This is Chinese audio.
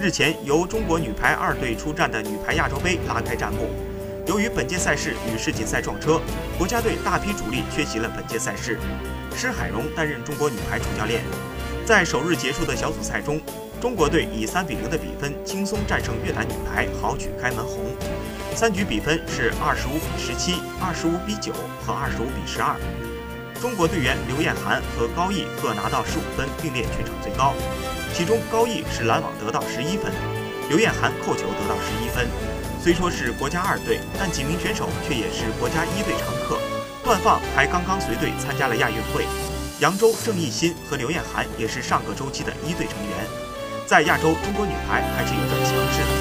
日前，由中国女排二队出战的女排亚洲杯拉开战幕。由于本届赛事与世锦赛撞车，国家队大批主力缺席了本届赛事。施海荣担任中国女排主教练。在首日结束的小组赛中，中国队以三比零的比分轻松战胜越南女排，豪取开门红。三局比分是二十五比十七、二十五比九和二十五比十二。中国队员刘晏含和高毅各拿到十五分，并列全场最高。其中高毅是拦网得到十一分，刘晏含扣球得到十一分。虽说是国家二队，但几名选手却也是国家一队常客。段放还刚刚随队参加了亚运会。扬州郑义欣和刘晏含也是上个周期的一队成员。在亚洲，中国女排还是有着强势的。